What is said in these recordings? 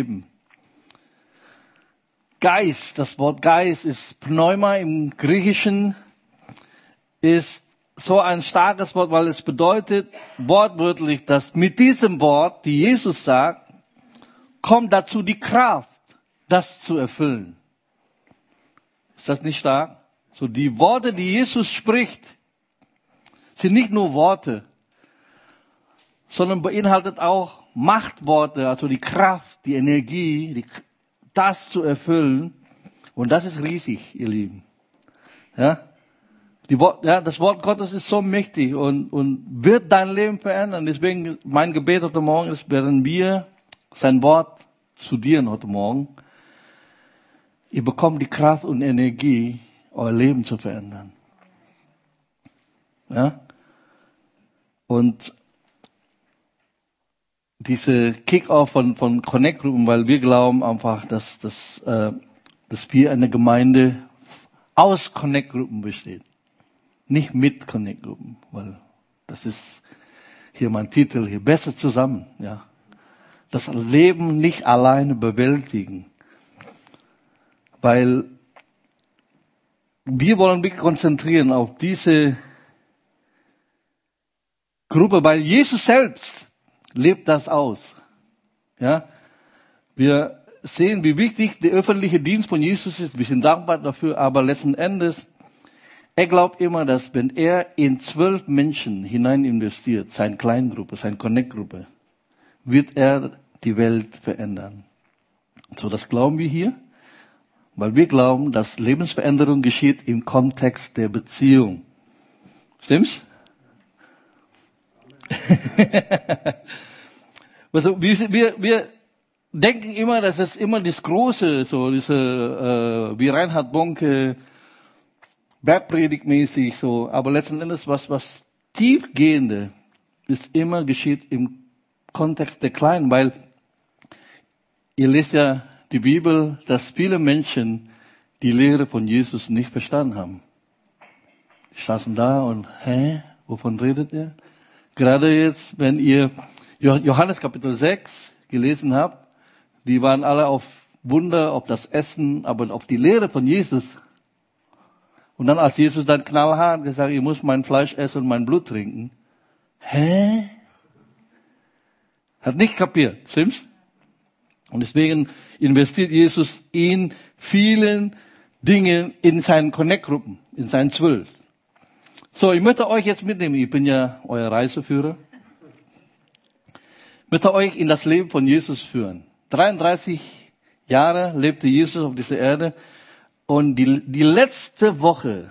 Leben. Geist, das Wort Geist ist Pneuma im Griechischen, ist so ein starkes Wort, weil es bedeutet wortwörtlich, dass mit diesem Wort, die Jesus sagt, kommt dazu die Kraft, das zu erfüllen. Ist das nicht stark? So die Worte, die Jesus spricht, sind nicht nur Worte, sondern beinhaltet auch Machtworte, also die Kraft, die Energie, die, das zu erfüllen. Und das ist riesig, ihr Lieben. Ja? Die, ja, das Wort Gottes ist so mächtig und, und wird dein Leben verändern. Deswegen mein Gebet heute Morgen ist, werden wir sein Wort studieren heute Morgen. Ihr bekommt die Kraft und Energie, euer Leben zu verändern. Ja? Und diese Kick-off von, von Connect-Gruppen, weil wir glauben einfach, dass, dass, äh, dass wir eine Gemeinde aus Connect-Gruppen besteht. Nicht mit Connect-Gruppen, weil das ist hier mein Titel hier, besser zusammen, ja. Das Leben nicht alleine bewältigen. Weil wir wollen mich konzentrieren auf diese Gruppe, weil Jesus selbst lebt das aus. Ja, wir sehen, wie wichtig der öffentliche Dienst von Jesus ist. Wir sind dankbar dafür, aber letzten Endes, er glaubt immer, dass wenn er in zwölf Menschen hinein investiert, seine Kleingruppe, seine Connect-Gruppe, wird er die Welt verändern. So, das glauben wir hier, weil wir glauben, dass Lebensveränderung geschieht im Kontext der Beziehung. Stimmt's? also wir, wir, wir denken immer, dass es immer das Große, so diese, äh, wie Reinhard Bonke, Bergpredigtmäßig so, aber letzten Endes was, was tiefgehende ist immer geschieht im Kontext der Kleinen, weil ihr lest ja die Bibel, dass viele Menschen die Lehre von Jesus nicht verstanden haben. Die saßen da und, hä, wovon redet ihr? Gerade jetzt, wenn ihr Johannes Kapitel 6 gelesen habt, die waren alle auf Wunder, auf das Essen, aber auf die Lehre von Jesus. Und dann als Jesus dann knallhart gesagt, ihr müsst mein Fleisch essen und mein Blut trinken. Hä? Hat nicht kapiert, stimmt's? Und deswegen investiert Jesus in vielen Dingen in seinen Connect-Gruppen, in seinen zwölf. So, ich möchte euch jetzt mitnehmen. Ich bin ja euer Reiseführer. Ich möchte euch in das Leben von Jesus führen. 33 Jahre lebte Jesus auf dieser Erde. Und die, die letzte Woche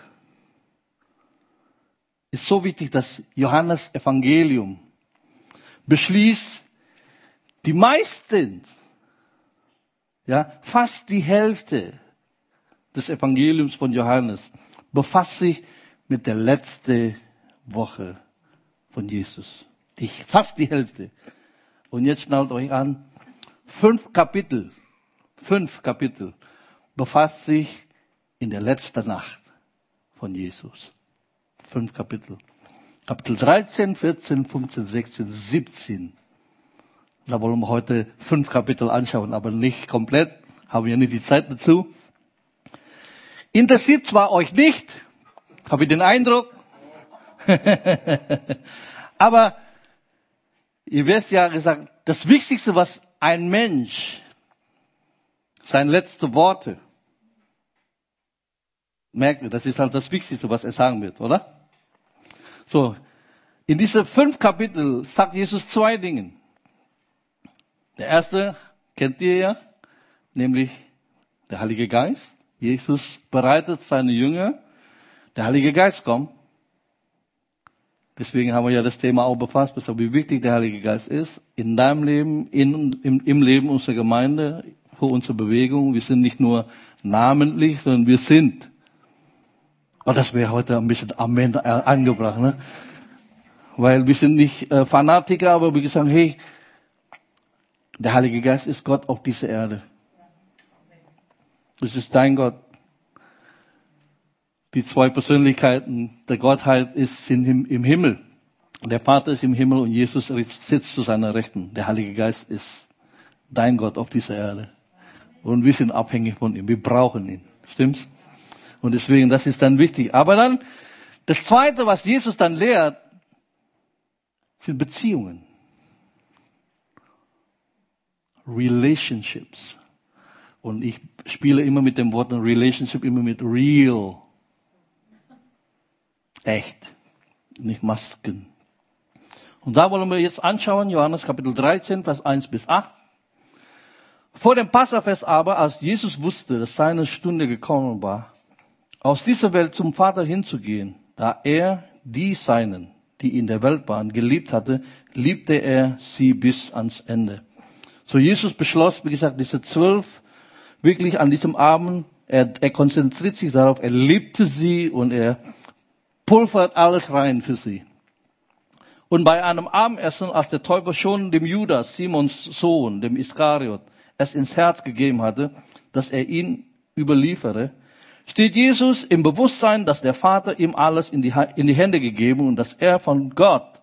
ist so wichtig, dass Johannes Evangelium beschließt, die meisten, ja, fast die Hälfte des Evangeliums von Johannes befasst sich mit der letzten Woche von Jesus. Die, fast die Hälfte. Und jetzt schnallt euch an, fünf Kapitel, fünf Kapitel befasst sich in der letzten Nacht von Jesus. Fünf Kapitel. Kapitel 13, 14, 15, 16, 17. Da wollen wir heute fünf Kapitel anschauen, aber nicht komplett. Haben wir nicht die Zeit dazu. Interessiert zwar euch nicht, habe ich den Eindruck. Aber ihr wisst ja gesagt, das Wichtigste, was ein Mensch, seine letzten Worte, merkt das ist halt das Wichtigste, was er sagen wird, oder? So, in diese fünf Kapitel sagt Jesus zwei Dinge. Der erste kennt ihr ja, nämlich der Heilige Geist. Jesus bereitet seine Jünger der Heilige Geist kommt. Deswegen haben wir ja das Thema auch befasst, wie wichtig der Heilige Geist ist in deinem Leben, in, im, im Leben unserer Gemeinde, für unsere Bewegung. Wir sind nicht nur namentlich, sondern wir sind. Aber das wäre heute ein bisschen Amen angebracht, ne? Weil wir sind nicht äh, Fanatiker, aber wir sagen, hey, der Heilige Geist ist Gott auf dieser Erde. Das ist dein Gott die zwei Persönlichkeiten der Gottheit ist, sind im, im Himmel. Der Vater ist im Himmel und Jesus sitzt zu seiner Rechten. Der Heilige Geist ist dein Gott auf dieser Erde. Und wir sind abhängig von ihm. Wir brauchen ihn. Stimmt's? Und deswegen, das ist dann wichtig. Aber dann, das zweite, was Jesus dann lehrt, sind Beziehungen. Relationships. Und ich spiele immer mit dem Wort Relationship, immer mit real. Echt. Nicht Masken. Und da wollen wir jetzt anschauen, Johannes Kapitel 13, Vers 1 bis 8. Vor dem Passafest aber, als Jesus wusste, dass seine Stunde gekommen war, aus dieser Welt zum Vater hinzugehen, da er die Seinen, die in der Welt waren, geliebt hatte, liebte er sie bis ans Ende. So Jesus beschloss, wie gesagt, diese zwölf wirklich an diesem Abend, er, er konzentriert sich darauf, er liebte sie und er pulvert alles rein für sie. Und bei einem Abendessen, als der Teufel schon dem Judas, Simons Sohn, dem Iskariot, es ins Herz gegeben hatte, dass er ihn überliefere, steht Jesus im Bewusstsein, dass der Vater ihm alles in die, in die Hände gegeben und dass er von Gott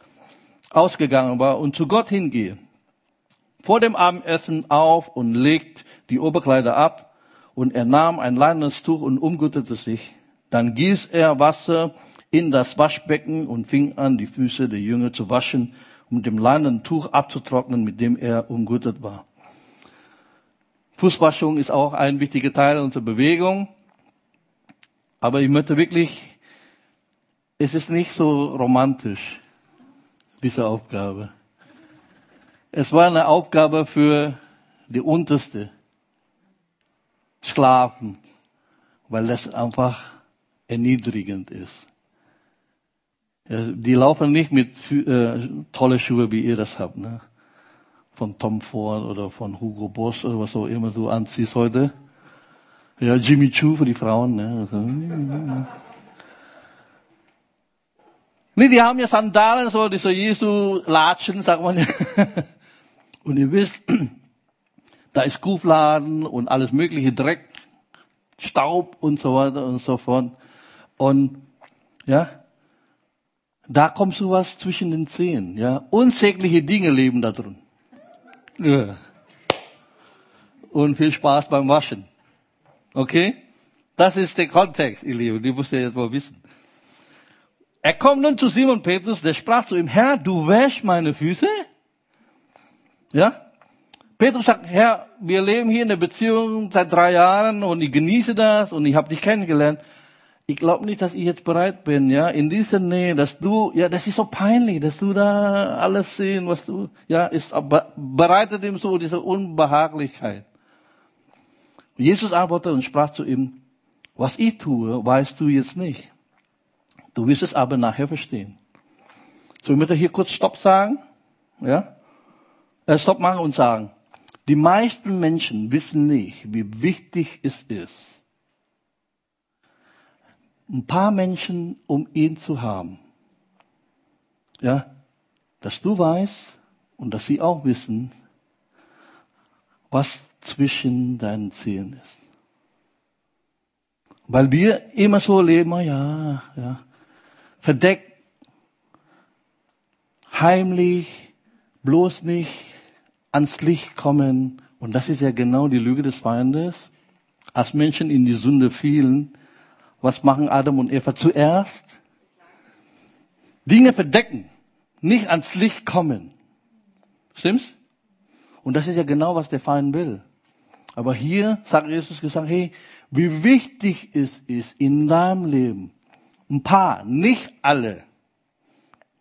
ausgegangen war und zu Gott hingehe. Vor dem Abendessen auf und legt die Oberkleider ab und er nahm ein leinenes Tuch und umgürtete sich. Dann gieß er Wasser in das Waschbecken und fing an, die Füße der Jünger zu waschen, um dem leinenen Tuch abzutrocknen, mit dem er umgürtet war. Fußwaschung ist auch ein wichtiger Teil unserer Bewegung. Aber ich möchte wirklich, es ist nicht so romantisch, diese Aufgabe. Es war eine Aufgabe für die unterste Sklaven, weil das einfach erniedrigend ist. Die laufen nicht mit äh, tolle Schuhe, wie ihr das habt, ne? Von Tom Ford oder von Hugo Boss oder was auch immer du anziehst heute. Ja, Jimmy Choo für die Frauen, ne? Nee, die haben ja Sandalen, so diese Jesu-Latschen, sagt man. Und ihr wisst, da ist Kuhfladen und alles mögliche Dreck, Staub und so weiter und so fort. Und, ja, da kommt sowas zwischen den Zehen, ja. Unsägliche Dinge leben da drin. Ja. Und viel Spaß beim Waschen. Okay? Das ist der Kontext, ihr Lieben. Die müsst ihr jetzt mal wissen. Er kommt nun zu Simon Petrus, der sprach zu ihm, Herr, du wäschst meine Füße? Ja? Petrus sagt, Herr, wir leben hier in der Beziehung seit drei Jahren und ich genieße das und ich habe dich kennengelernt ich glaube nicht, dass ich jetzt bereit bin, ja, in dieser Nähe, dass du, ja, das ist so peinlich, dass du da alles sehen, was du, ja, ist, bereitet ihm so diese Unbehaglichkeit. Jesus antwortete und sprach zu ihm, was ich tue, weißt du jetzt nicht. Du wirst es aber nachher verstehen. So, ich möchte hier kurz Stopp sagen, ja, äh, Stopp machen und sagen, die meisten Menschen wissen nicht, wie wichtig es ist, ein paar Menschen um ihn zu haben. Ja, dass du weißt und dass sie auch wissen, was zwischen deinen Zehen ist. Weil wir immer so leben, ja, ja, verdeckt, heimlich, bloß nicht ans Licht kommen. Und das ist ja genau die Lüge des Feindes. Als Menschen in die Sünde fielen, was machen Adam und Eva zuerst? Dinge verdecken, nicht ans Licht kommen. Stimmt's? Und das ist ja genau, was der Feind will. Aber hier sagt Jesus gesagt, hey, wie wichtig es ist in deinem Leben, ein paar, nicht alle,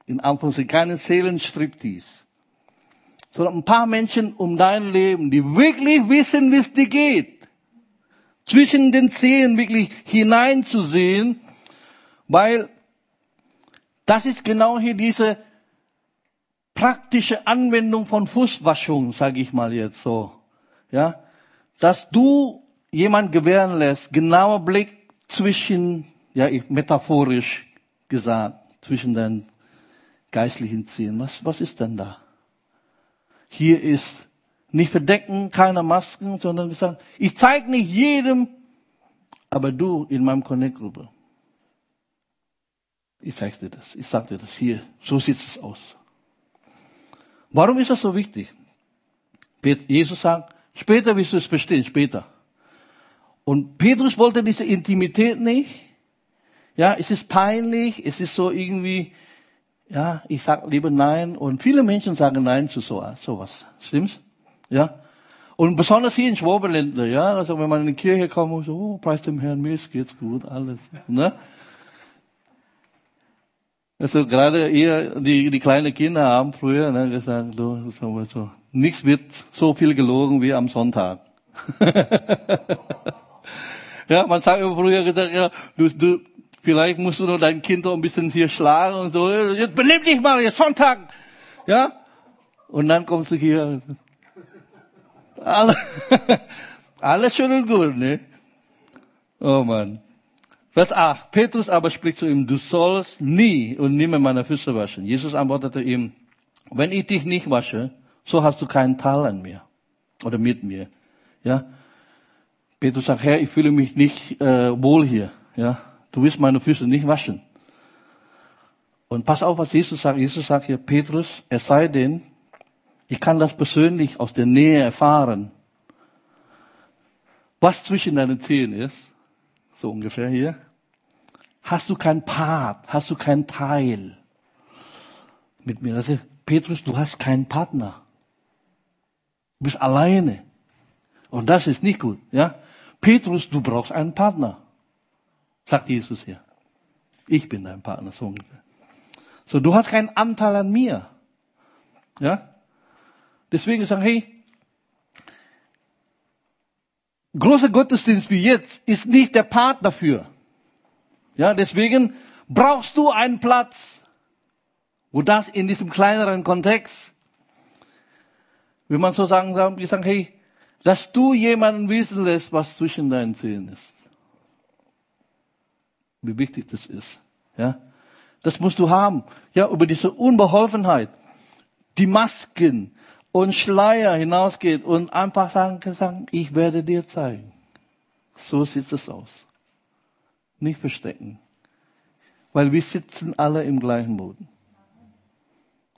in Anführungszeichen keine Seelenstriptease, sondern ein paar Menschen um dein Leben, die wirklich wissen, wie es dir geht zwischen den Zehen wirklich hineinzusehen, weil das ist genau hier diese praktische Anwendung von Fußwaschung, sage ich mal jetzt so, ja, dass du jemand gewähren lässt, genauer Blick zwischen, ja, metaphorisch gesagt, zwischen deinen geistlichen Zielen. Was, was ist denn da? Hier ist nicht verdecken, keine Masken, sondern gesagt, ich zeige nicht jedem, aber du in meinem Connect-Gruppe. Ich zeige dir das. Ich sage dir das hier. So sieht es aus. Warum ist das so wichtig? Jesus sagt, später wirst du es verstehen, später. Und Petrus wollte diese Intimität nicht. Ja, es ist peinlich, es ist so irgendwie, ja, ich sag lieber nein. Und viele Menschen sagen nein zu so, sowas. Stimmt's? Ja. Und besonders hier in Schwabenländler, ja, also wenn man in die Kirche kommt so, oh, preis dem Herrn, mir geht's gut, alles, ne? Also gerade ihr, die, die kleine Kinder haben früher ne, gesagt, so, so, so, nichts wird so viel gelogen wie am Sonntag. ja, man sagt immer früher gesagt, ja, du, du, vielleicht musst du noch dein Kind ein bisschen hier schlagen und so, jetzt belebt dich mal, jetzt Sonntag, ja? Und dann kommst du hier, alles, alles schön und gut, ne? Oh Mann. Vers 8. Petrus aber spricht zu ihm, du sollst nie und nimmer meine Füße waschen. Jesus antwortete ihm, wenn ich dich nicht wasche, so hast du keinen Teil an mir oder mit mir. Ja. Petrus sagt, Herr, ich fühle mich nicht äh, wohl hier. Ja. Du willst meine Füße nicht waschen. Und pass auf, was Jesus sagt. Jesus sagt hier, Petrus, es sei denn, ich kann das persönlich aus der Nähe erfahren, was zwischen deinen Zehen ist. So ungefähr hier hast du kein Part, hast du kein Teil mit mir. Das ist, Petrus, du hast keinen Partner. Du bist alleine. Und das ist nicht gut, ja? Petrus, du brauchst einen Partner. Sagt Jesus hier. Ich bin dein Partner, so ungefähr. So, du hast keinen Anteil an mir. Ja? Deswegen sagen, hey, großer Gottesdienst wie jetzt ist nicht der Part dafür. Ja, deswegen brauchst du einen Platz, wo das in diesem kleineren Kontext, wie man so sagen kann, wir sagen, hey, dass du jemanden wissen lässt, was zwischen deinen Zehen ist. Wie wichtig das ist. Ja, das musst du haben. Ja, über diese Unbeholfenheit, die Masken und Schleier hinausgeht und einfach sagen, sagen ich werde dir zeigen. So sieht es aus nicht verstecken. Weil wir sitzen alle im gleichen Boden.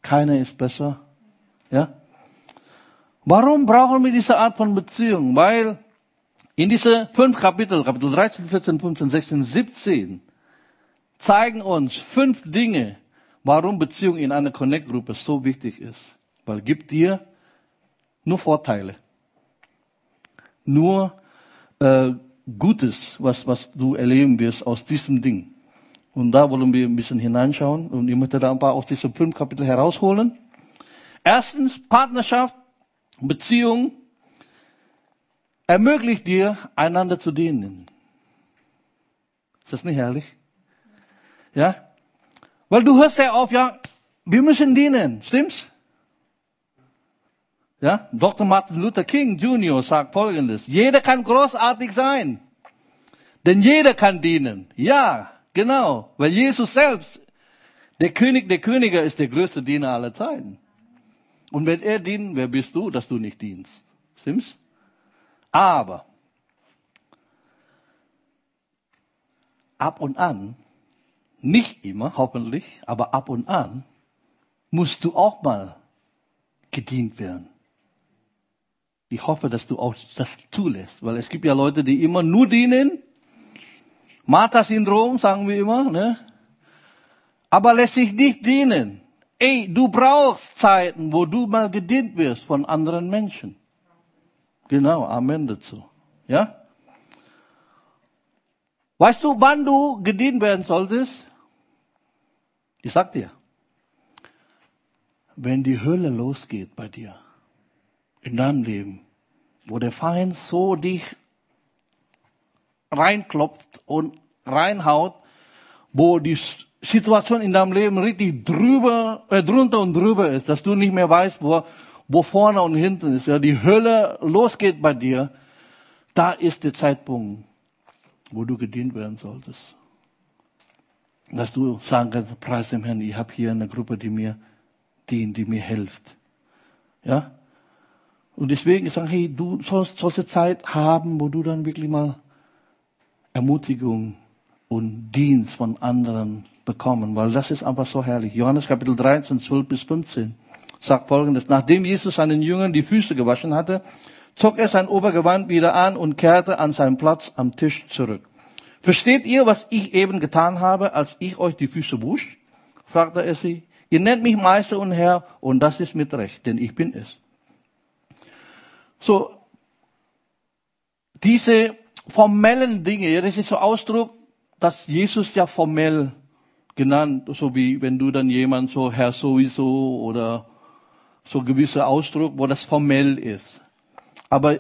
Keiner ist besser. Ja? Warum brauchen wir diese Art von Beziehung? Weil in diese fünf Kapitel, Kapitel 13, 14, 15, 16, 17, zeigen uns fünf Dinge, warum Beziehung in einer Connect-Gruppe so wichtig ist. Weil gibt dir nur Vorteile. Nur äh, Gutes, was, was du erleben wirst aus diesem Ding. Und da wollen wir ein bisschen hineinschauen und ich möchte da ein paar aus diesem fünf Kapitel herausholen. Erstens, Partnerschaft, Beziehung ermöglicht dir, einander zu dienen. Ist das nicht herrlich? Ja? Weil du hörst ja auf, ja, wir müssen dienen, stimmt's? Ja, Dr. Martin Luther King Jr. sagt Folgendes. Jeder kann großartig sein. Denn jeder kann dienen. Ja, genau. Weil Jesus selbst, der König der Könige, ist der größte Diener aller Zeiten. Und wenn er dient, wer bist du, dass du nicht dienst? Stimmt's? Aber ab und an, nicht immer, hoffentlich, aber ab und an, musst du auch mal gedient werden. Ich hoffe, dass du auch das zulässt, weil es gibt ja Leute, die immer nur dienen. Martha-Syndrom, sagen wir immer, ne? Aber lässt sich nicht dienen. Ey, du brauchst Zeiten, wo du mal gedient wirst von anderen Menschen. Genau, Amen dazu. Ja? Weißt du, wann du gedient werden solltest? Ich sag dir, wenn die Hölle losgeht bei dir in deinem Leben, wo der Feind so dich reinklopft und reinhaut, wo die Situation in deinem Leben richtig drüber, äh, drunter und drüber ist, dass du nicht mehr weißt, wo, wo vorne und hinten ist, ja, die Hölle losgeht bei dir, da ist der Zeitpunkt, wo du gedient werden solltest. Dass du sagen kannst, preis dem Herrn, ich habe hier eine Gruppe, die mir dient, die mir hilft. Ja? Und deswegen sagen, hey, du sollst solche Zeit haben, wo du dann wirklich mal Ermutigung und Dienst von anderen bekommen, weil das ist einfach so herrlich. Johannes Kapitel 13, 12 bis 15. sagt folgendes. Nachdem Jesus seinen Jüngern die Füße gewaschen hatte, zog er sein Obergewand wieder an und kehrte an seinen Platz am Tisch zurück. Versteht ihr, was ich eben getan habe, als ich euch die Füße wusch? fragte er sie. Ihr nennt mich Meister und Herr und das ist mit Recht, denn ich bin es. So, diese formellen Dinge, das ist so Ausdruck, dass Jesus ja formell genannt, so wie wenn du dann jemand so Herr sowieso oder so gewisse Ausdruck, wo das formell ist. Aber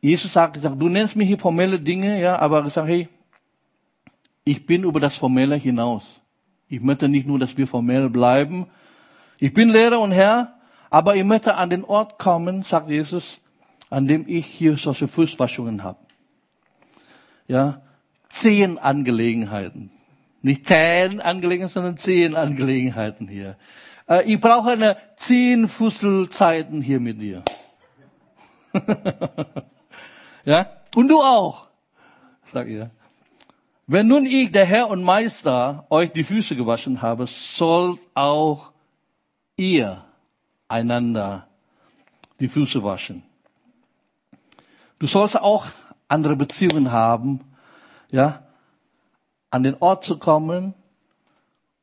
Jesus sagt, gesagt, du nennst mich hier formelle Dinge, ja, aber sage, hey, ich bin über das Formelle hinaus. Ich möchte nicht nur, dass wir formell bleiben. Ich bin Lehrer und Herr, aber ich möchte an den Ort kommen, sagt Jesus, an dem ich hier solche Fußwaschungen habe. Ja, zehn Angelegenheiten. Nicht zehn Angelegenheiten, sondern zehn Angelegenheiten hier. Äh, ich brauche eine zehn Fusselzeiten hier mit dir. ja, und du auch, sag ihr. Wenn nun ich, der Herr und Meister, euch die Füße gewaschen habe, sollt auch ihr einander die Füße waschen. Du sollst auch andere Beziehungen haben, ja, an den Ort zu kommen,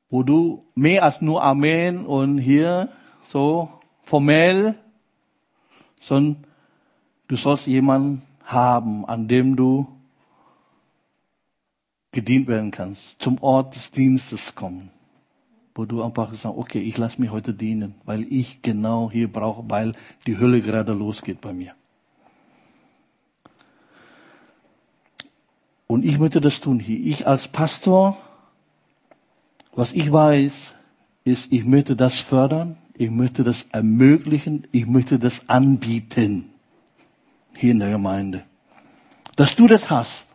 wo du mehr als nur Amen und hier so formell, sondern du sollst jemanden haben, an dem du gedient werden kannst, zum Ort des Dienstes kommen, wo du einfach sagst, okay, ich lasse mich heute dienen, weil ich genau hier brauche, weil die Hölle gerade losgeht bei mir. Und ich möchte das tun hier. Ich als Pastor, was ich weiß, ist, ich möchte das fördern, ich möchte das ermöglichen, ich möchte das anbieten hier in der Gemeinde. Dass du das hast.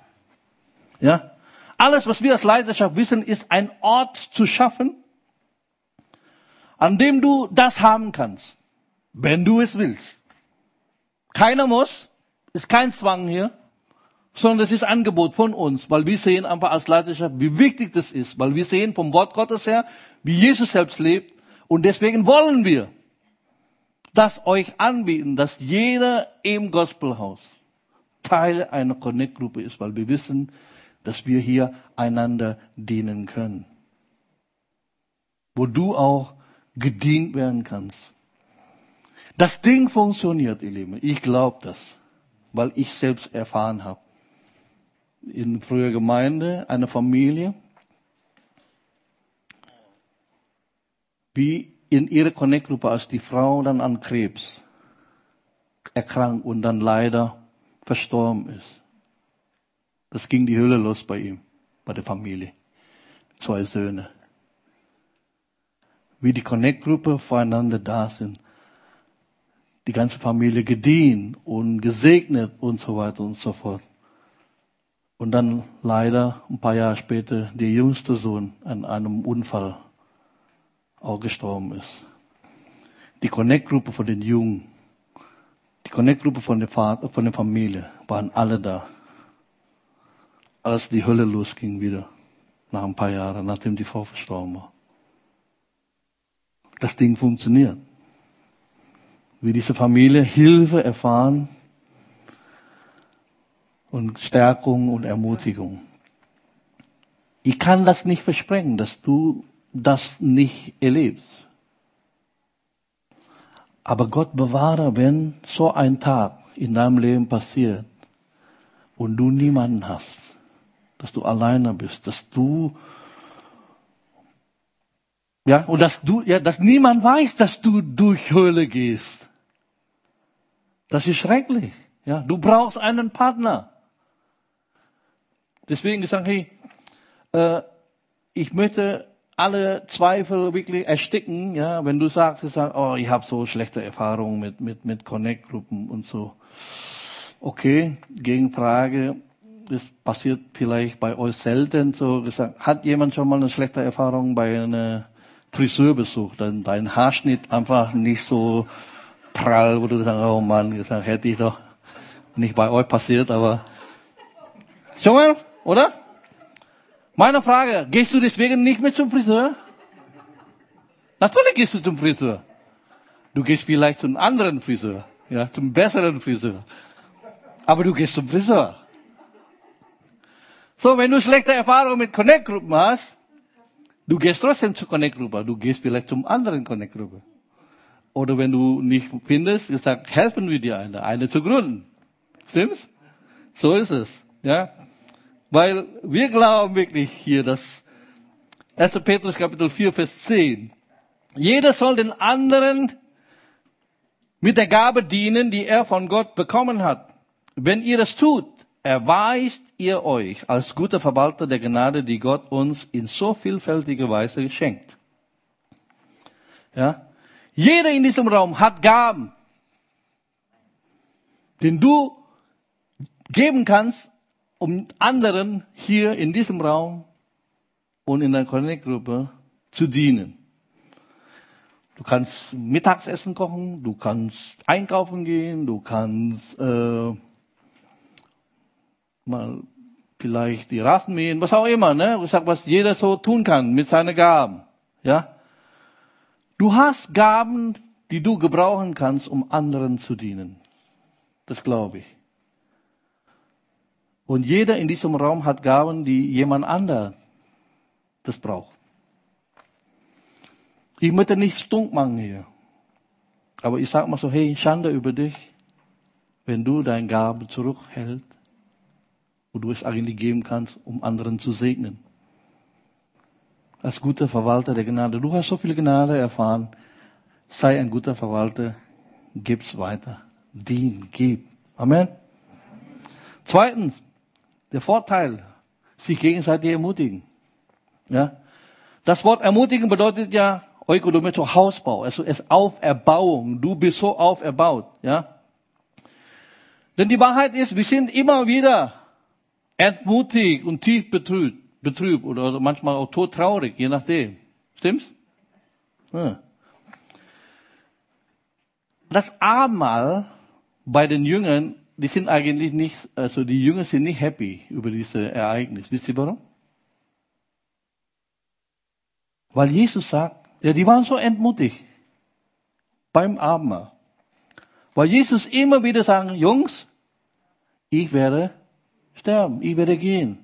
Ja? Alles, was wir als Leidenschaft wissen, ist ein Ort zu schaffen, an dem du das haben kannst, wenn du es willst. Keiner muss, ist kein Zwang hier sondern das ist Angebot von uns, weil wir sehen einfach als Leiterschaft, wie wichtig das ist, weil wir sehen vom Wort Gottes her, wie Jesus selbst lebt und deswegen wollen wir das euch anbieten, dass jeder im Gospelhaus Teil einer Connect-Gruppe ist, weil wir wissen, dass wir hier einander dienen können. Wo du auch gedient werden kannst. Das Ding funktioniert, ihr Lieben. Ich glaube das, weil ich selbst erfahren habe in früher Gemeinde, eine Familie, wie in ihrer Connect-Gruppe, als die Frau dann an Krebs erkrankt und dann leider verstorben ist. Das ging die Hölle los bei ihm, bei der Familie. Zwei Söhne. Wie die Connect-Gruppe voreinander da sind. Die ganze Familie gedient und gesegnet und so weiter und so fort. Und dann leider ein paar Jahre später der jüngste Sohn an einem Unfall auch gestorben ist. Die Connect-Gruppe von den Jungen, die Connect-Gruppe von der, Vater, von der Familie waren alle da. Als die Hölle losging wieder, nach ein paar Jahren, nachdem die Frau verstorben war. Das Ding funktioniert. Wie diese Familie Hilfe erfahren und Stärkung und Ermutigung. Ich kann das nicht versprechen, dass du das nicht erlebst. Aber Gott bewahre, wenn so ein Tag in deinem Leben passiert und du niemanden hast, dass du alleine bist, dass du ja, und dass du, ja, dass niemand weiß, dass du durch Höhle gehst. Das ist schrecklich. Ja, du brauchst einen Partner. Deswegen gesagt, hey, äh, ich möchte alle Zweifel wirklich ersticken, ja, wenn du sagst, du sagst oh, ich habe so schlechte Erfahrungen mit, mit, mit Connect-Gruppen und so. Okay, Gegenfrage, das passiert vielleicht bei euch selten, so gesagt, hat jemand schon mal eine schlechte Erfahrung bei einem Friseurbesuch, dann dein Haarschnitt einfach nicht so prall, wo du sagst, oh Mann, gesagt, hätte ich doch nicht bei euch passiert, aber mal? Oder? Meine Frage, gehst du deswegen nicht mehr zum Friseur? Natürlich gehst du zum Friseur. Du gehst vielleicht zum anderen Friseur, ja, zum besseren Friseur. Aber du gehst zum Friseur. So, wenn du schlechte Erfahrungen mit Connect-Gruppen hast, du gehst trotzdem zur Connect-Gruppe. Du gehst vielleicht zum anderen Connect-Gruppe. Oder wenn du nicht findest, du sagst, helfen wir dir eine, eine zu gründen. Stimmt's? So ist es. Ja. Weil wir glauben wirklich hier, dass 1. Petrus Kapitel 4, Vers 10. Jeder soll den anderen mit der Gabe dienen, die er von Gott bekommen hat. Wenn ihr das tut, erweist ihr euch als guter Verwalter der Gnade, die Gott uns in so vielfältiger Weise schenkt. Ja? Jeder in diesem Raum hat Gaben, den du geben kannst, um anderen hier in diesem Raum und in der Connect-Gruppe zu dienen. Du kannst Mittagsessen kochen, du kannst einkaufen gehen, du kannst äh, mal vielleicht die Rasen was auch immer, ne? Ich sag, was jeder so tun kann mit seinen Gaben, ja? Du hast Gaben, die du gebrauchen kannst, um anderen zu dienen. Das glaube ich. Und jeder in diesem Raum hat Gaben, die jemand anderes das braucht. Ich möchte nicht stunk machen hier. Aber ich sage mal so, hey, Schande über dich, wenn du deine Gabe zurückhältst, wo du es eigentlich geben kannst, um anderen zu segnen. Als guter Verwalter der Gnade. Du hast so viel Gnade erfahren. Sei ein guter Verwalter. Gib's weiter. Dien, gib. Amen. Zweitens, der Vorteil, sich gegenseitig ermutigen. Ja. Das Wort ermutigen bedeutet ja Oikodometo Hausbau, also es Auferbauung. Du bist so auferbaut, ja. Denn die Wahrheit ist, wir sind immer wieder entmutigt und tief betrübt, betrübt oder manchmal auch todtraurig, je nachdem. Stimmt's? Ja. Das Abendmahl bei den Jüngern, die sind eigentlich nicht, also die Jünger sind nicht happy über dieses Ereignis. Wisst ihr warum? Weil Jesus sagt, ja, die waren so entmutigt beim Abendmahl. Weil Jesus immer wieder sagt, Jungs, ich werde sterben, ich werde gehen.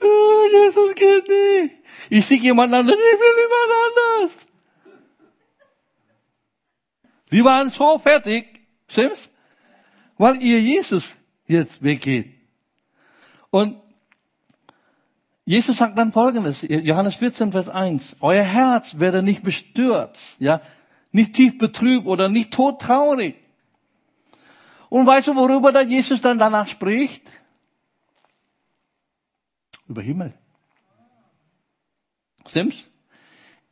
Oh, Jesus geht nicht. Ich sehe jemand anderen, ich will jemand anders. Die waren so fertig, stimmt's? Weil ihr Jesus jetzt weggeht. Und Jesus sagt dann Folgendes, Johannes 14, Vers 1. Euer Herz werde nicht bestürzt, ja, nicht tief betrübt oder nicht todtraurig. Und weißt du, worüber da Jesus dann danach spricht? Über Himmel. Stimmt's?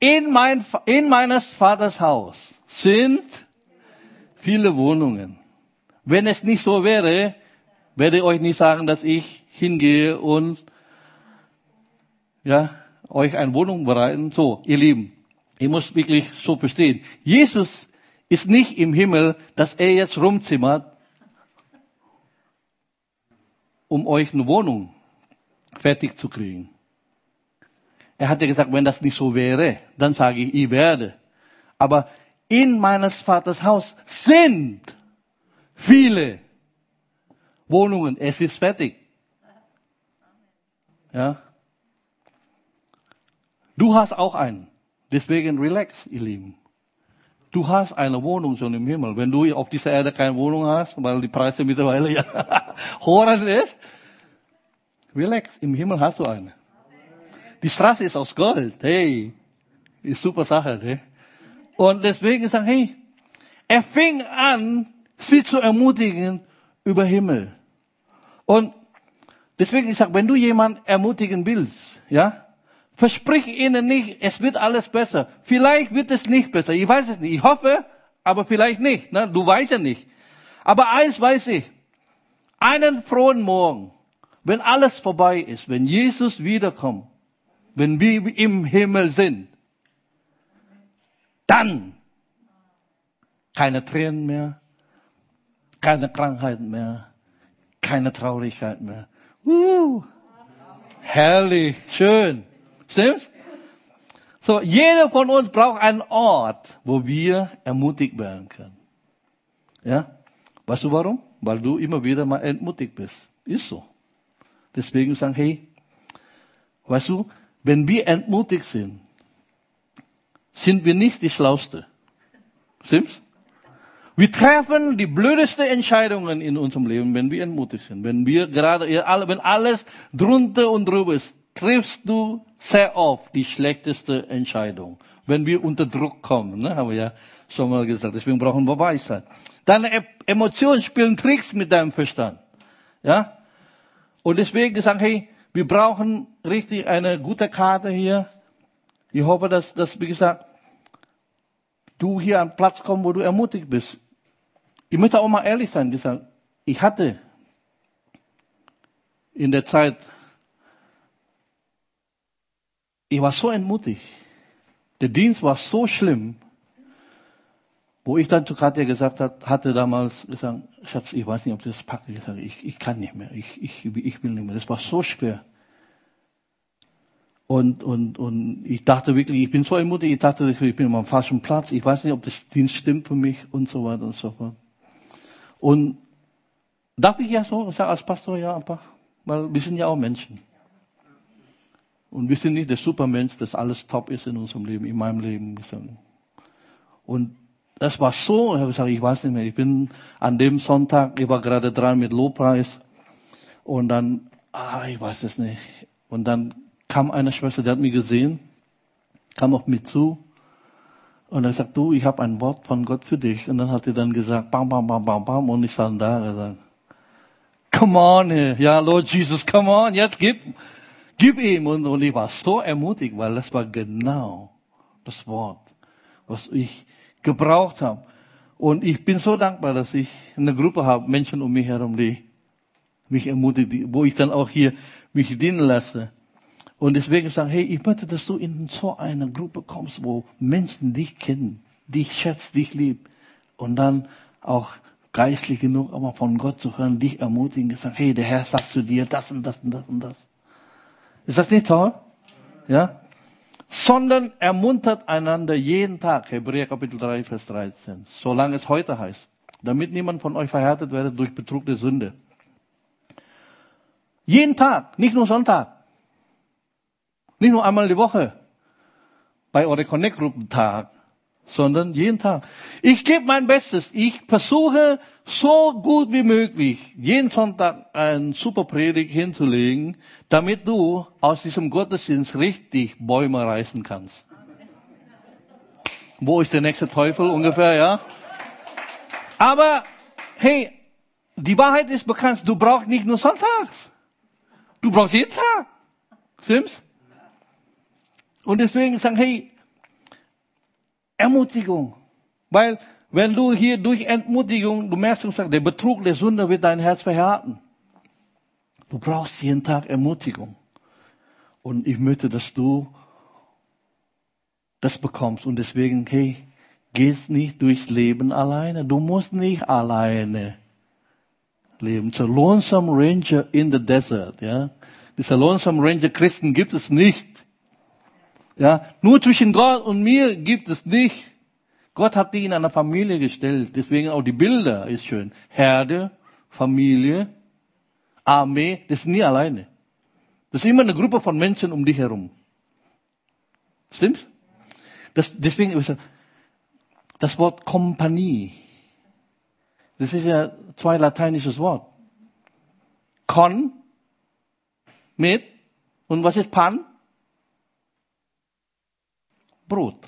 In, mein, in meines Vaters Haus sind viele Wohnungen. Wenn es nicht so wäre, werde ich euch nicht sagen, dass ich hingehe und ja, euch eine Wohnung bereiten. So, ihr Lieben, ihr müsst wirklich so verstehen. Jesus ist nicht im Himmel, dass er jetzt rumzimmert, um euch eine Wohnung fertig zu kriegen. Er hat ja gesagt, wenn das nicht so wäre, dann sage ich, ich werde. Aber in meines Vaters Haus sind viele Wohnungen. Es ist fertig. Ja. Du hast auch einen. Deswegen relax, ihr Lieben. Du hast eine Wohnung schon im Himmel. Wenn du auf dieser Erde keine Wohnung hast, weil die Preise mittlerweile ja horrend ist, Relax, im Himmel hast du eine. Die Straße ist aus Gold. Hey, ist super Sache. Ne? Und deswegen sagen, hey, er fing an, sie zu ermutigen über Himmel. Und deswegen ich sage, wenn du jemand ermutigen willst, ja, versprich ihnen nicht, es wird alles besser. Vielleicht wird es nicht besser. Ich weiß es nicht. Ich hoffe, aber vielleicht nicht. Ne? Du weißt ja nicht. Aber eins weiß ich. Einen frohen Morgen wenn alles vorbei ist, wenn Jesus wiederkommt, wenn wir im Himmel sind, dann keine Tränen mehr, keine Krankheiten mehr, keine Traurigkeit mehr. Uh, herrlich, schön. Stimmt's? So, jeder von uns braucht einen Ort, wo wir ermutigt werden können. Ja? Weißt du warum? Weil du immer wieder mal entmutigt bist. Ist so. Deswegen sagen, hey, weißt du, wenn wir entmutigt sind, sind wir nicht die Schlauste. Stimmt's? Wir treffen die blödesten Entscheidungen in unserem Leben, wenn wir entmutigt sind. Wenn wir gerade, wenn alles drunter und drüber ist, triffst du sehr oft die schlechteste Entscheidung. Wenn wir unter Druck kommen, ne, haben wir ja schon mal gesagt. Deswegen brauchen wir Weisheit. Deine Emotionen spielen Tricks mit deinem Verstand. Ja? Und deswegen sagen, hey, wir brauchen richtig eine gute Karte hier. Ich hoffe, dass, dass, wie gesagt, du hier an Platz kommst, wo du ermutigt bist. Ich möchte auch mal ehrlich sein, gesagt, ich hatte in der Zeit, ich war so entmutigt. Der Dienst war so schlimm, wo ich dann zu Katja gesagt hat, hatte damals gesagt, Schatz, ich weiß nicht, ob du das packe. Ich sage, ich, ich kann nicht mehr, ich, ich, ich will nicht mehr. Das war so schwer. Und, und, und ich dachte wirklich, ich bin so entmutigt, ich dachte, ich bin am falschen Platz. Ich weiß nicht, ob das Dienst stimmt für mich und so weiter und so fort. Und darf ich ja so sagen als Pastor, ja, einfach, weil wir sind ja auch Menschen. Und wir sind nicht der Supermensch, das alles top ist in unserem Leben, in meinem Leben. Und das war so, ich habe gesagt, ich weiß nicht mehr, ich bin an dem Sonntag, ich war gerade dran mit Lobpreis. Und dann, ah, ich weiß es nicht. Und dann kam eine Schwester, die hat mich gesehen, kam auf mich zu und er sagt, du, ich habe ein Wort von Gott für dich. Und dann hat er dann gesagt, bam, bam, bam, bam, bam. Und ich stand da und gesagt, come on, ja, Lord Jesus, come on, jetzt gib, gib ihm. Und, und ich war so ermutigt, weil das war genau das Wort, was ich gebraucht habe. Und ich bin so dankbar, dass ich eine Gruppe habe, Menschen um mich herum, die mich ermutigen, wo ich dann auch hier mich dienen lasse. Und deswegen sagen, hey, ich möchte, dass du in so eine Gruppe kommst, wo Menschen dich kennen, dich schätzt, dich liebt. Und dann auch geistlich genug, aber von Gott zu hören, dich ermutigen, sagen, hey, der Herr sagt zu dir das und das und das und das. Ist das nicht toll? Ja? Sondern ermuntert einander jeden Tag, Hebräer Kapitel 3, Vers 13, solange es heute heißt, damit niemand von euch verhärtet werde durch Betrug der Sünde. Jeden Tag, nicht nur Sonntag. Nicht nur einmal die Woche bei eure Connect-Gruppentag, sondern jeden Tag. Ich gebe mein Bestes. Ich versuche so gut wie möglich jeden Sonntag ein super Predigt hinzulegen, damit du aus diesem Gottesdienst richtig Bäume reißen kannst. Wo ist der nächste Teufel ungefähr, ja? Aber, hey, die Wahrheit ist bekannt, du brauchst nicht nur sonntags. Du brauchst jeden Tag. Stimmt's? Und deswegen sagen, hey, Ermutigung. Weil, wenn du hier durch Entmutigung, du merkst, du sagst, der Betrug der Sünde wird dein Herz verhärten. Du brauchst jeden Tag Ermutigung. Und ich möchte, dass du das bekommst. Und deswegen, hey, gehst nicht durchs Leben alleine. Du musst nicht alleine leben. A lonesome ranger in the desert, ja. Dieser lonesome ranger Christen gibt es nicht. Ja, nur zwischen Gott und mir gibt es nicht. Gott hat die in einer Familie gestellt. Deswegen auch die Bilder ist schön. Herde, Familie, Armee, das ist nie alleine. Das ist immer eine Gruppe von Menschen um dich herum. Stimmt's? Das, deswegen, das Wort Kompanie, das ist ja zwei lateinisches Wort. Con, mit, und was ist pan? Brot.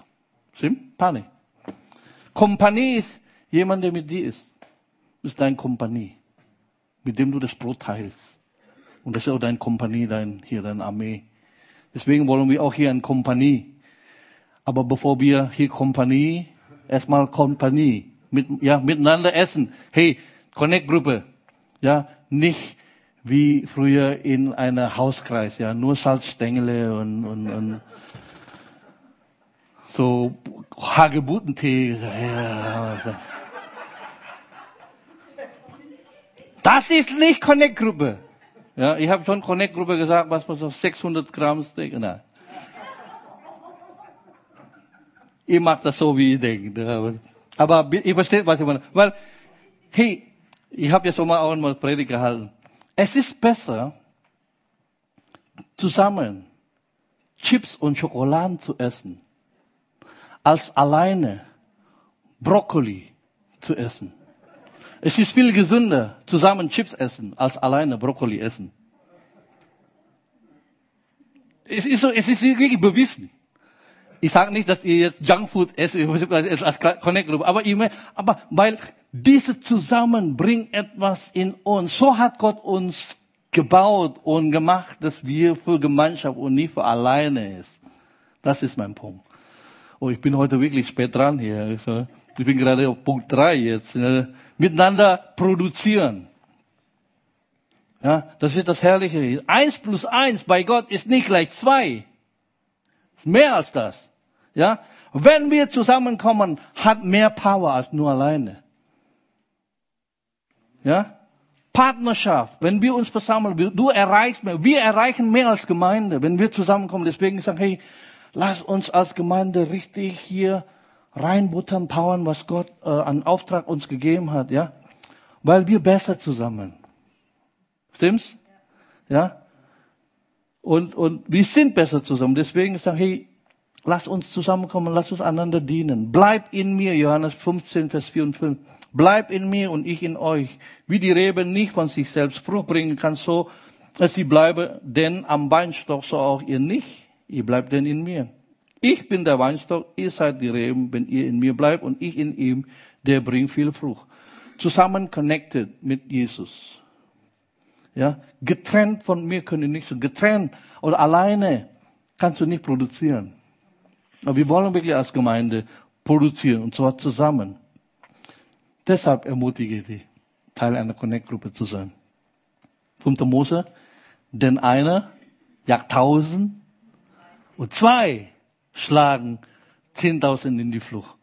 Stimmt? Pane. Kompanie ist jemand, der mit dir ist. Das ist dein Kompanie, mit dem du das Brot teilst. Und das ist auch dein Kompanie, dein, hier deine Armee. Deswegen wollen wir auch hier eine Kompanie. Aber bevor wir hier Kompanie, erstmal Kompanie, mit, ja, miteinander essen. Hey, Connect-Gruppe, ja, nicht wie früher in einer Hauskreis, ja, nur Salzstängel und, und, und so Hagebuttentee. Das ist nicht Connect-Gruppe. Ja, ich habe schon Connect-Gruppe gesagt, was war so 600 Gramm Steak. Nein. ihr macht das so, wie ihr denkt. Aber ihr versteht, was ich meine. Weil, hey, ich habe ja schon mal auch einmal Predigt gehalten. Es ist besser, zusammen Chips und Schokoladen zu essen, als alleine Brokkoli zu essen. Es ist viel gesünder, zusammen Chips essen, als alleine Brokkoli essen. Es ist so, es ist wirklich bewiesen. Ich sage nicht, dass ihr jetzt Junkfood esst, als Connect Group, aber, ihr, aber weil diese zusammen bringt etwas in uns. So hat Gott uns gebaut und gemacht, dass wir für Gemeinschaft und nicht für alleine ist. Das ist mein Punkt. Oh, ich bin heute wirklich spät dran hier. Ich bin gerade auf Punkt drei jetzt. Ne? Miteinander produzieren. Ja, das ist das Herrliche. Eins plus eins bei Gott ist nicht gleich zwei. Mehr als das. Ja, wenn wir zusammenkommen, hat mehr Power als nur alleine. Ja, Partnerschaft, wenn wir uns versammeln, du erreichst mehr, wir erreichen mehr als Gemeinde, wenn wir zusammenkommen. Deswegen sagen, hey, lass uns als Gemeinde richtig hier reinbuttern, powern, was Gott äh, an Auftrag uns gegeben hat, ja, weil wir besser zusammen. Stimmt's? Ja. Und und wir sind besser zusammen. Deswegen sagen, hey, lass uns zusammenkommen, lass uns einander dienen. Bleib in mir, Johannes 15, Vers 4 und 5. Bleib in mir und ich in euch. Wie die Rebe nicht von sich selbst Frucht bringen kann, so dass sie bleibe denn am Weinstock, so auch ihr nicht. Ihr bleibt denn in mir. Ich bin der Weinstock, ihr seid die Reben, wenn ihr in mir bleibt und ich in ihm, der bringt viel Frucht. Zusammen connected mit Jesus. Ja, getrennt von mir können ihr nicht so. Getrennt oder alleine kannst du nicht produzieren. Aber wir wollen wirklich als Gemeinde produzieren und zwar zusammen. Deshalb ermutige ich dich, Teil einer Connect-Gruppe zu sein. 5. Mose, denn einer jagt tausend und zwei schlagen zehntausend in die Flucht.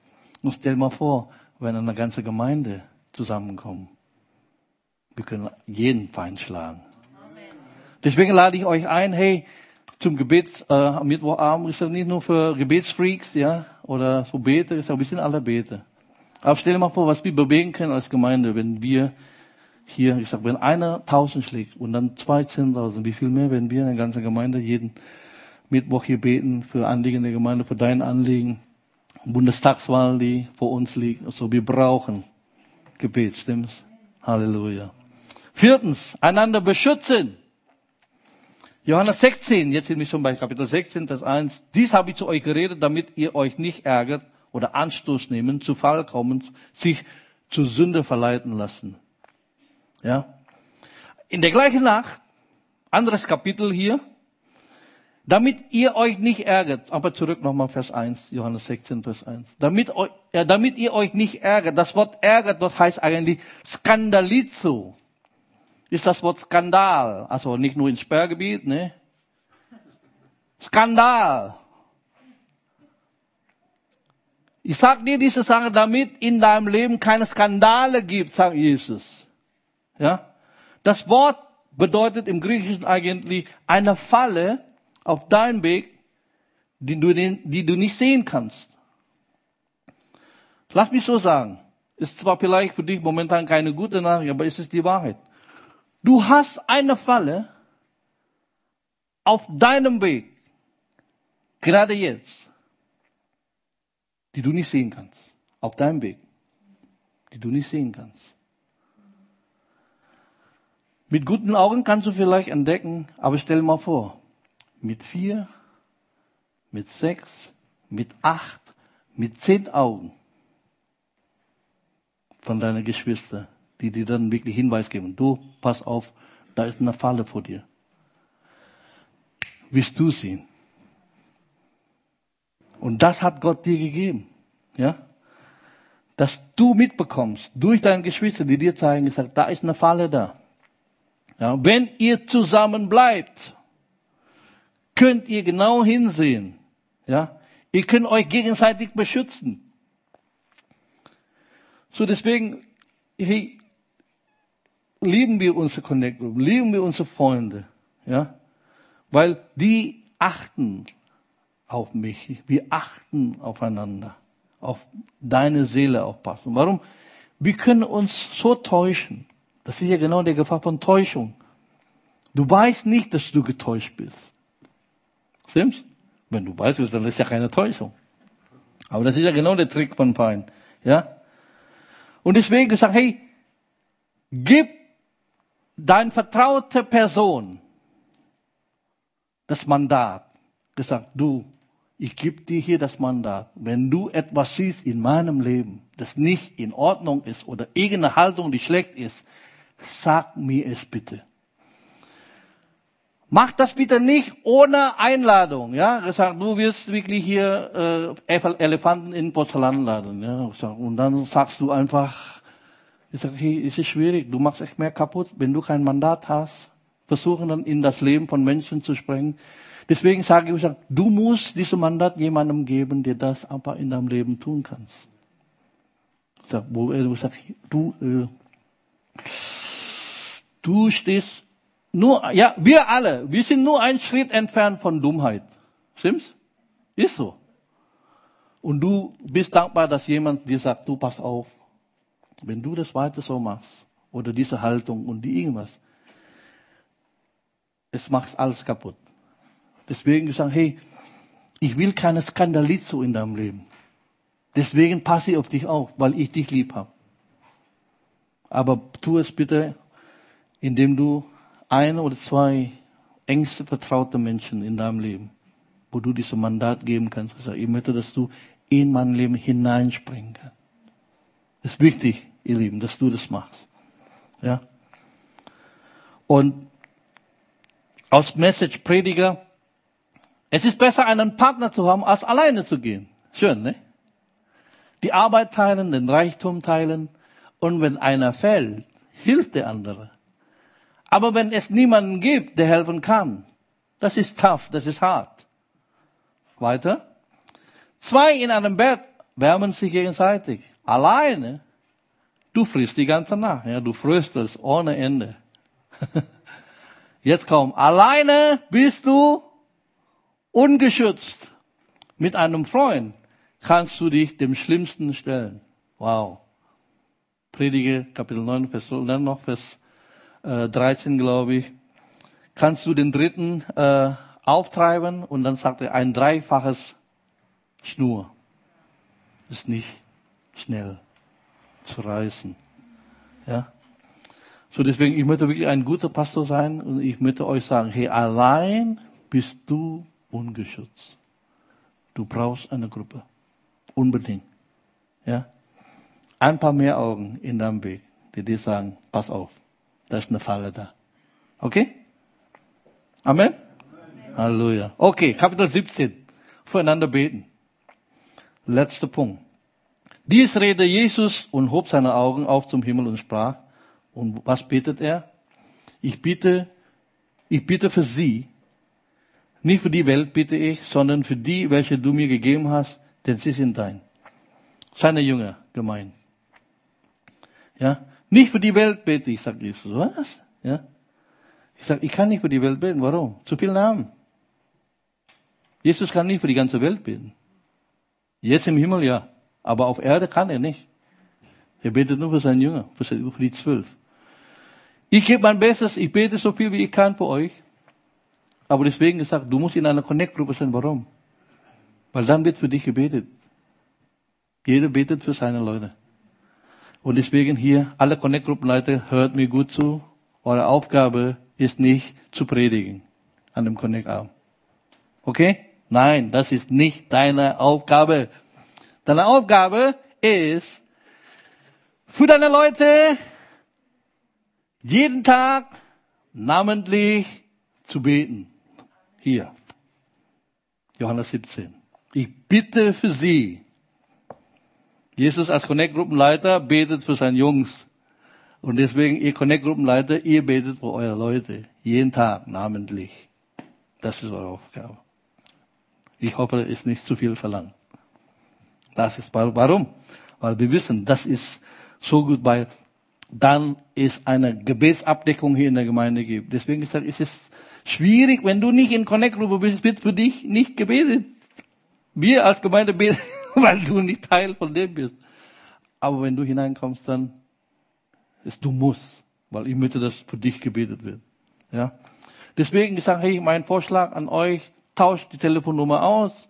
Und stell mal vor, wenn eine ganze Gemeinde zusammenkommt. Wir können jeden Feind schlagen. Deswegen lade ich euch ein, hey, zum Gebet äh, am Mittwochabend ist das nicht nur für Gebetsfreaks, ja, oder so Beter, ist auch, wir sind alle Beter. Aber stell dir mal vor, was wir bewegen können als Gemeinde, wenn wir hier, ich sag, wenn einer tausend schlägt und dann zwei zehntausend, wie viel mehr, wenn wir in der ganzen Gemeinde jeden Mittwoch hier beten für Anliegen der Gemeinde, für dein Anliegen, Bundestagswahl, die vor uns liegt. Also wir brauchen Gebet, stimmt's? Halleluja. Viertens, einander beschützen. Johannes 16, jetzt sind wir schon bei Kapitel 16, Vers 1. Dies habe ich zu euch geredet, damit ihr euch nicht ärgert oder Anstoß nehmen, zu Fall kommen, sich zu Sünde verleiten lassen. Ja. In der gleichen Nacht, anderes Kapitel hier, damit ihr euch nicht ärgert. Aber zurück nochmal Vers 1, Johannes 16, Vers 1. Damit, ja, damit ihr euch nicht ärgert. Das Wort ärgert, das heißt eigentlich skandalizo. Ist das Wort Skandal. Also nicht nur ins Sperrgebiet, ne? Skandal. Ich sag dir diese Sache, damit in deinem Leben keine Skandale gibt, sagt Jesus. Ja? Das Wort bedeutet im Griechischen eigentlich eine Falle auf deinem Weg, die du, die du nicht sehen kannst. Lass mich so sagen. Ist zwar vielleicht für dich momentan keine gute Nachricht, aber es ist die Wahrheit. Du hast eine Falle auf deinem Weg, gerade jetzt die du nicht sehen kannst. Auf deinem Weg. Die du nicht sehen kannst. Mit guten Augen kannst du vielleicht entdecken, aber stell mal vor, mit vier, mit sechs, mit acht, mit zehn Augen von deinen Geschwistern, die dir dann wirklich Hinweis geben. Du, pass auf, da ist eine Falle vor dir. Willst du sehen? Und das hat Gott dir gegeben. Ja? Dass du mitbekommst, durch deine Geschwister, die dir zeigen, gesagt, da ist eine Falle da. Ja, wenn ihr zusammen bleibt, könnt ihr genau hinsehen. Ja? Ihr könnt euch gegenseitig beschützen. So deswegen hey, lieben wir unsere Connect Group, lieben wir unsere Freunde. Ja? Weil die achten auf mich. Wir achten aufeinander, auf deine Seele aufpassen. Warum? Wir können uns so täuschen. Das ist ja genau der Gefahr von Täuschung. Du weißt nicht, dass du getäuscht bist. Stimmt's? Wenn du weißt, dann ist ja keine Täuschung. Aber das ist ja genau der Trick von Feind. Ja? Und deswegen gesagt, hey, gib dein vertraute Person das Mandat. Gesagt, du, ich gebe dir hier das Mandat. Wenn du etwas siehst in meinem Leben, das nicht in Ordnung ist oder irgendeine Haltung, die schlecht ist, sag mir es bitte. Mach das bitte nicht ohne Einladung. Ja, gesagt, du wirst wirklich hier äh, Elefanten in Porzellanladen. Ja, und dann sagst du einfach, ich sage, hey, es ist schwierig. Du machst echt mehr kaputt, wenn du kein Mandat hast. Versuchen dann in das Leben von Menschen zu sprengen. Deswegen sage ich, du musst dieses Mandat jemandem geben, der das aber in deinem Leben tun kannst. Wo er sagt, du, äh, du stehst nur, ja, wir alle, wir sind nur einen Schritt entfernt von Dummheit. Stimmt's? Ist so. Und du bist dankbar, dass jemand dir sagt, du pass auf, wenn du das weiter so machst, oder diese Haltung und die irgendwas, es macht alles kaputt. Deswegen gesagt, hey, ich will keine Skandalizo in deinem Leben. Deswegen passe ich auf dich auf, weil ich dich lieb habe. Aber tu es bitte, indem du ein oder zwei engste vertraute Menschen in deinem Leben, wo du dieses Mandat geben kannst. Ich möchte, dass du in mein Leben hineinspringen kannst. Es ist wichtig, ihr Lieben, dass du das machst. Ja. Und als Message-Prediger, es ist besser, einen Partner zu haben, als alleine zu gehen. Schön, ne? Die Arbeit teilen, den Reichtum teilen. Und wenn einer fällt, hilft der andere. Aber wenn es niemanden gibt, der helfen kann, das ist tough, das ist hart. Weiter. Zwei in einem Bett wärmen sich gegenseitig. Alleine, du frisst die ganze Nacht. Ja, du fröstelst ohne Ende. Jetzt komm, alleine bist du ungeschützt. Mit einem Freund kannst du dich dem Schlimmsten stellen. Wow. Predige Kapitel 9, Vers, dann noch Vers äh, 13, glaube ich. Kannst du den dritten äh, auftreiben und dann sagt er ein dreifaches Schnur. Ist nicht schnell zu reißen. Ja. So deswegen, ich möchte wirklich ein guter Pastor sein und ich möchte euch sagen, hey, allein bist du ungeschützt. Du brauchst eine Gruppe. Unbedingt. Ja. Ein paar mehr Augen in deinem Weg, die dir sagen, pass auf, da ist eine Falle da. Okay? Amen? Amen. Halleluja. Okay, Kapitel 17. Voreinander beten. Letzter Punkt. Dies redete Jesus und hob seine Augen auf zum Himmel und sprach, und was betet er? Ich bitte, ich bitte für sie, nicht für die Welt bitte ich, sondern für die, welche du mir gegeben hast, denn sie sind dein. Seine Jünger gemeint. Ja, nicht für die Welt bete ich, sagt Jesus. Was? Ja. Ich sage, ich kann nicht für die Welt beten. Warum? Zu viel Namen. Jesus kann nicht für die ganze Welt beten. Jetzt im Himmel ja, aber auf Erde kann er nicht. Er betet nur für seine Jünger, für die zwölf. Ich gebe mein Bestes, ich bete so viel wie ich kann für euch. Aber deswegen gesagt, du musst in einer Connect-Gruppe sein. Warum? Weil dann wird für dich gebetet. Jeder betet für seine Leute. Und deswegen hier, alle Connect-Gruppenleiter, hört mir gut zu. Eure Aufgabe ist nicht zu predigen an dem Connect-Abend. Okay? Nein, das ist nicht deine Aufgabe. Deine Aufgabe ist, für deine Leute jeden Tag namentlich zu beten. Hier. Johannes 17. Ich bitte für sie. Jesus als Connect-Gruppenleiter betet für seine Jungs. Und deswegen, ihr Connect-Gruppenleiter, ihr betet für eure Leute. Jeden Tag namentlich. Das ist eure Aufgabe. Ich hoffe, es ist nicht zu viel verlangt. Das ist warum? Weil wir wissen, das ist so gut, weil dann es eine Gebetsabdeckung hier in der Gemeinde gibt. Deswegen ist es schwierig, wenn du nicht in Connect Group bist, wird für dich nicht gebetet. Wir als Gemeinde beten, weil du nicht Teil von dem bist. Aber wenn du hineinkommst, dann ist du musst, weil ich möchte, dass für dich gebetet wird. Ja. Deswegen gesagt, hey, mein Vorschlag an euch, tauscht die Telefonnummer aus,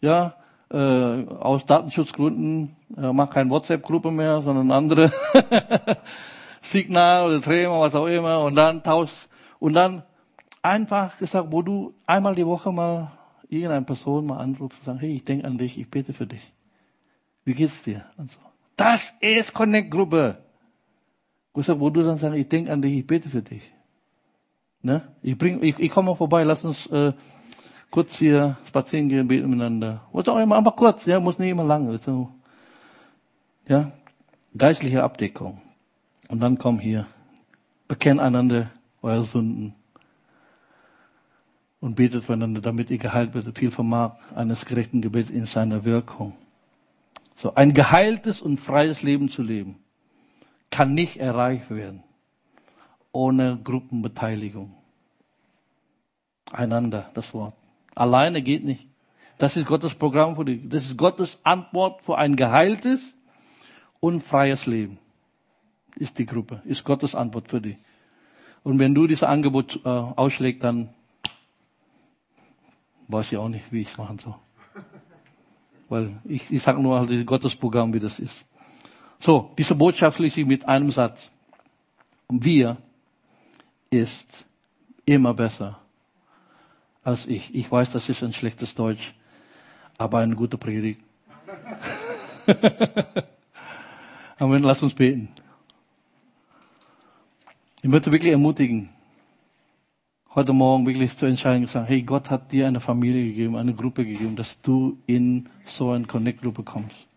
ja, äh, aus Datenschutzgründen, äh, mach keine WhatsApp-Gruppe mehr, sondern andere Signal oder Trema, was auch immer, und dann tauscht, und dann einfach gesagt, wo du einmal die Woche mal irgendeine Person mal anrufst und sagst, hey, ich denke an dich, ich bete für dich. Wie geht's dir? Und so. Das ist Connect-Gruppe. Wo du dann sagst, ich denke an dich, ich bete für dich. Ne? Ich, bring, ich, ich komme mal vorbei, lass uns äh, kurz hier spazieren gehen, beten miteinander. Was auch immer, einfach kurz, ja, muss nicht immer lang. So. Ja, geistliche Abdeckung. Und dann komm hier, bekennt einander eure Sünden und betet füreinander, damit ihr geheilt werdet. Viel vermag eines gerechten Gebets in seiner Wirkung. So, ein geheiltes und freies Leben zu leben, kann nicht erreicht werden ohne Gruppenbeteiligung. Einander, das Wort. Alleine geht nicht. Das ist Gottes Programm für dich. Das ist Gottes Antwort für ein geheiltes und freies Leben. Ist die Gruppe, ist Gottes Antwort für dich. Und wenn du dieses Angebot äh, ausschlägst, dann weiß ich auch nicht, wie ich es machen soll. Weil ich, ich sage nur halt Gottes Programm, wie das ist. So, diese Botschaft schließe ich mit einem Satz. Wir ist immer besser als ich. Ich weiß, das ist ein schlechtes Deutsch, aber eine gute Predigt. Amen, lass uns beten. Ich möchte wirklich ermutigen, heute Morgen wirklich zu entscheiden und sagen, hey, Gott hat dir eine Familie gegeben, eine Gruppe gegeben, dass du in so eine Connect-Gruppe kommst.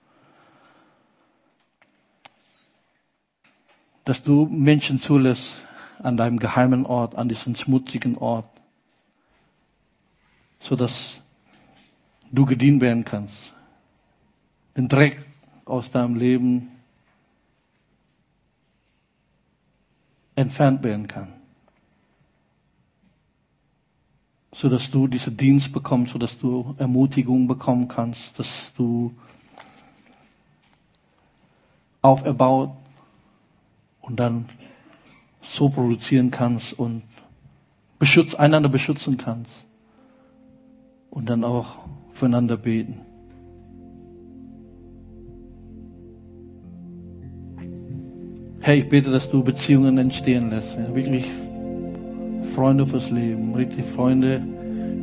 Dass du Menschen zulässt, an deinem geheimen Ort, an diesem schmutzigen Ort, so dass du gedient werden kannst, den Dreck aus deinem Leben entfernt werden kann. So dass du diesen Dienst bekommst, so dass du Ermutigung bekommen kannst, dass du auferbaut und dann so produzieren kannst und beschütz, einander beschützen kannst und dann auch füreinander beten. Herr, ich bete, dass du Beziehungen entstehen lässt. Wirklich Freunde fürs Leben. Wirklich Freunde,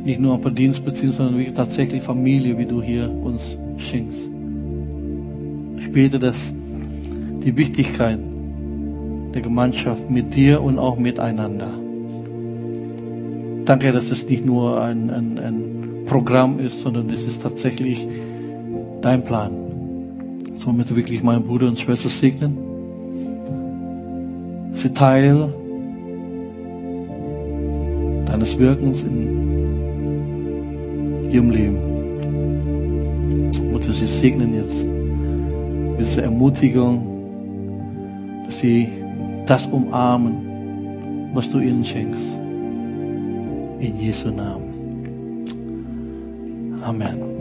nicht nur Verdienstbeziehungen, sondern wirklich tatsächlich Familie, wie du hier uns schenkst. Ich bete, dass die Wichtigkeit der Gemeinschaft mit dir und auch miteinander. Danke, dass es nicht nur ein, ein, ein Programm ist, sondern es ist tatsächlich dein Plan. Somit wirklich meinen Bruder und Schwester segnen. Sie Teil deines Wirkens in ihrem Leben. Mutter, sie segnen jetzt diese Ermutigung, dass sie das umarmen, was du ihnen schenkst. In Jesu Namen. Amen.